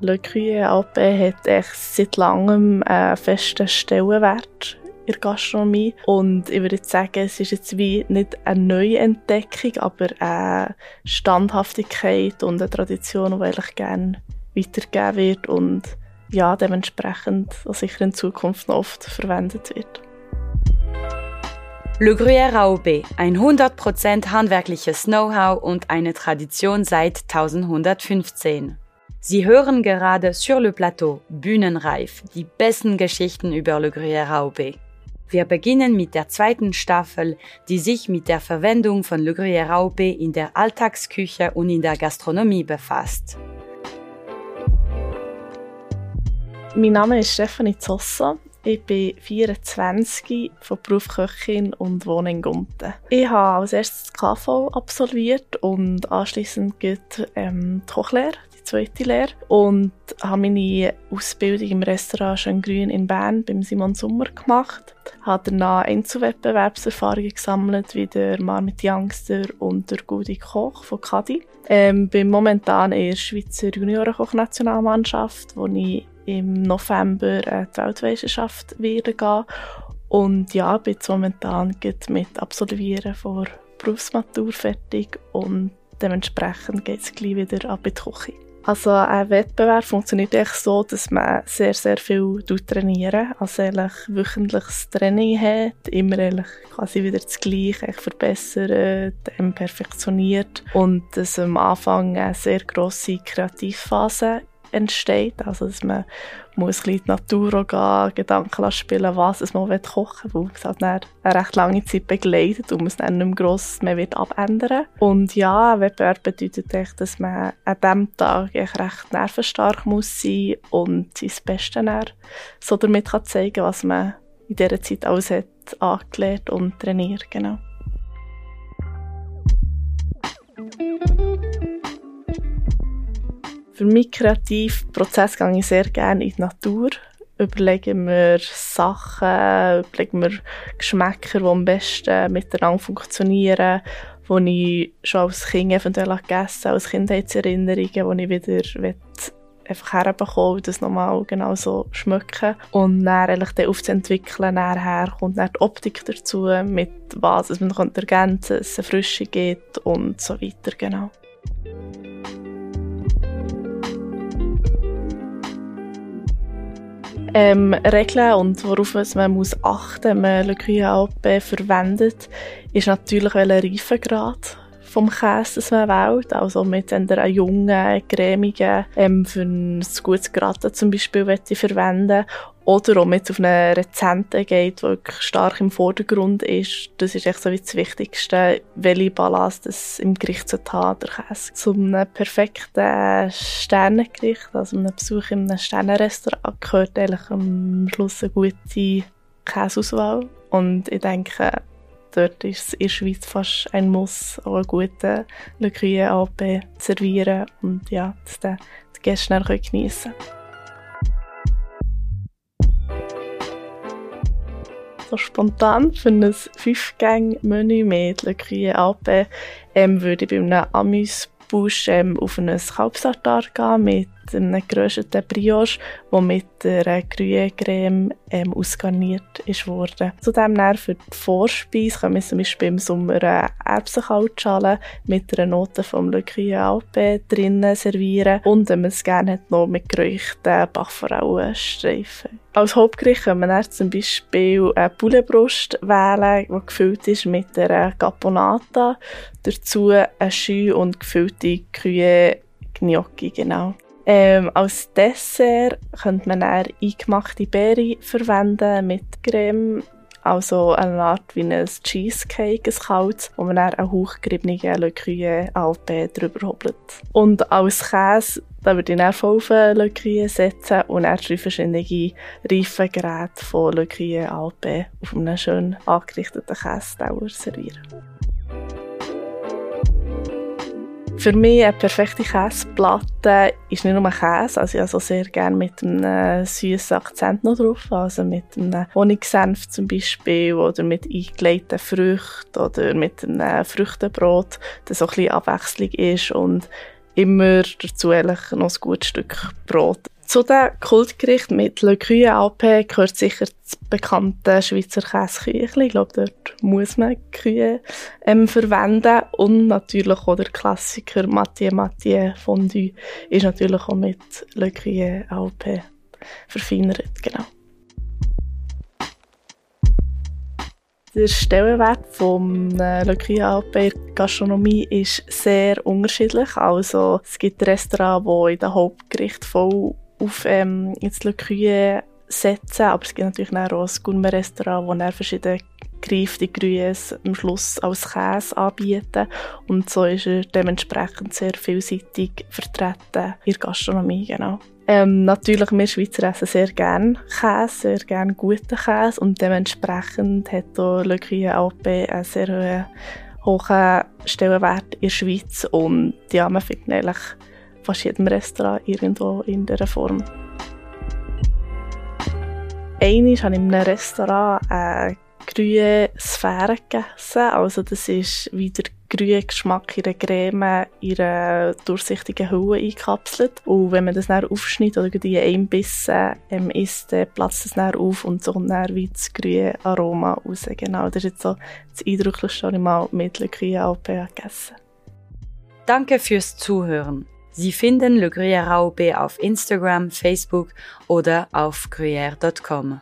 Le AP hat seit langem einen festen Stellenwert in der Gastronomie. Und ich würde sagen, es ist jetzt wie nicht eine neue Entdeckung, aber eine Standhaftigkeit und eine Tradition, die eigentlich gerne weitergegeben wird und ja, dementsprechend sicher in Zukunft noch oft verwendet wird. Le Gruyère AOB, ein 100% handwerkliches Know-how und eine Tradition seit 1115. Sie hören gerade Sur le Plateau, Bühnenreif, die besten Geschichten über Le Gruyère AOB. Wir beginnen mit der zweiten Staffel, die sich mit der Verwendung von Le Gruyère AOB in der Alltagsküche und in der Gastronomie befasst. Mein Name ist Stefanie Zossa. Ich bin 24, von Beruf Köchin und wohne in Gunten. Ich habe als erstes das KV absolviert und anschließend ähm, die Kochlehre, zweite Lehre. Und habe meine Ausbildung im Restaurant Schöngrün in Bern beim Simon Sommer gemacht. Habe danach Einzelwettbewerbserfahrungen gesammelt, wie der Marmit Youngster und der Gudi Koch von Kadi. Ähm, bin momentan in der Schweizer Juniorenkoch-Nationalmannschaft, wo ich im November äh, die Weltmeisterschaft wieder gehen. Und ja, bin jetzt momentan mit Absolvieren vor Berufsmatur fertig und dementsprechend geht es gleich wieder ab in die Küche. Also ein Wettbewerb funktioniert echt so, dass man sehr, sehr viel trainieren Also eigentlich wöchentliches Training hat, immer eigentlich quasi wieder das Gleiche verbessert, perfektioniert. Und dass am Anfang eine sehr grosse Kreativphase entsteht. Also, dass man muss ein bisschen in die Natur gehen, Gedanken spielen, was man kochen will, weil es halt eine recht lange Zeit begleitet und man es dann nicht mehr gross mehr wird abändern Und ja, ein Wettbewerb bedeutet echt, dass man an diesem Tag echt recht nervenstark muss sein und sein Bestes so damit kann zeigen was man in dieser Zeit alles hat angelernt und trainiert. Genau. Für meinen kreativen Prozess gehe ich sehr gerne in die Natur. Überlege mir Sachen, überlege mir Geschmäcker, die am besten miteinander funktionieren, die ich schon als Kind eventuell gegessen habe, als Kindheitserinnerungen, die ich wieder einfach herbekommen das nochmal genau so schmecken. Und dann eigentlich dann aufzuentwickeln, nachher kommt dann die Optik dazu, mit was man ergänzen kann, dass es eine Frische gibt und so weiter, genau. Ähm, Regeln und worauf man muss achten wenn man Le Cuillère verwendet, ist natürlich welcher Reifegrad vom Käse, das man wählt. Also mit einer jungen, cremigen, ähm, für ein gutes Gratin zum Beispiel ich verwenden oder ob man jetzt auf eine Rezente geht, die stark im Vordergrund ist. Das ist echt so wie das Wichtigste, welche Balance das im Gericht zu haben, der Käse. Zum perfekten Sternengericht, also einem Besuch in einem Sternenrestaurant, gehört eigentlich am Schluss eine gute Käseauswahl. Und ich denke, dort ist es in der Schweiz fast ein Muss, auch einen guten Le Cuillère AP servieren und ja, dass die Gäste dann geniessen können. So spontan für ein Fünf-Gang-Menü mit Le AP ähm, würde ich bei einem Amüs-Busch ähm, auf ein Kalbsartar gehen mit einem gerösteten Brioche, der mit der Gruyère-Creme ähm, ausgarniert worden. Zudem für die Vorspeise können wir zum Beispiel im Sommer eine Erbsenkaltschale mit einer Note vom Le Cuillère Alpe drinnen servieren und wenn man es gerne hat, noch mit geräuchten Bachforellenstreifen. Als Hauptgericht können wir zum Beispiel eine Pouletbrust wählen, die gefüllt ist mit einer Caponata. Dazu eine Schü und gefüllte Kühe Gnocchi, genau. Ähm, als Dessert könnte man dann eingemachte Beeren verwenden mit Creme, also eine Art wie ein Cheesecake, ein kaltes, wo man dann eine hochgeriebene Le Cuillère Alpe drüber hobelt. Und als Käse da würde ich dann auf Le Cuillère setzen und dann drei verschiedene Reifengeräte von Le Cuillère Alpe auf einem schön angerichteten Käsedauer servieren. Für mich eine perfekte Käseplatte ist nicht nur Käse, also ich also sehr gerne mit einem süßen Akzent noch drauf, also mit einem Honigsenf zum Beispiel oder mit eingelegten Früchten oder mit einem Früchtenbrot, das so ein bisschen Abwechslung ist und immer dazu noch ein gutes Stück Brot. Zu den Kultgerichten mit Le Cru Alpe gehört sicher das bekannte Schweizer Käseküchli. Ich glaube, dort muss man Kühe ähm, verwenden. Und natürlich auch der Klassiker Mathieu Mathieu Fondue ist natürlich auch mit Le Cru Alpe verfeinert. Genau. Der Stellenwert vom äh, Le Cru Alpe Gastronomie ist sehr unterschiedlich. Also es gibt Restaurants, die in den Hauptgericht voll auf ähm, Le Cru setzen, aber es gibt natürlich auch ein Gourmet-Restaurant, wo dann verschiedene gereifte Grüße am Schluss als Käse anbieten. Und so ist er dementsprechend sehr vielseitig vertreten in der Gastronomie, genau. Ähm, natürlich, wir Schweizer essen sehr gerne Käse, sehr gerne guten Käse. Und dementsprechend hat auch Le Cru Alpe einen sehr hohen Stellenwert in der Schweiz. Und ja, man findet eigentlich fast jedem Restaurant irgendwo in dieser Form. Einmal habe ich in einem Restaurant eine grüne Sphäre gegessen. Also das ist wie der grüne Geschmack einer Creme in einer durchsichtigen Hülle eingekapselt. Und wenn man das dann aufschneidet oder in einem Bissen ähm, isst, dann platzt es dann auf und so kommt dann wie das grüne Aroma raus. Genau, das ist jetzt so das Eindrücklichste, was ich mal mit Le Gruyère Alpe gegessen Danke fürs Zuhören. Sie finden Le Gruyère Raupe auf Instagram, Facebook oder auf gruyère.com.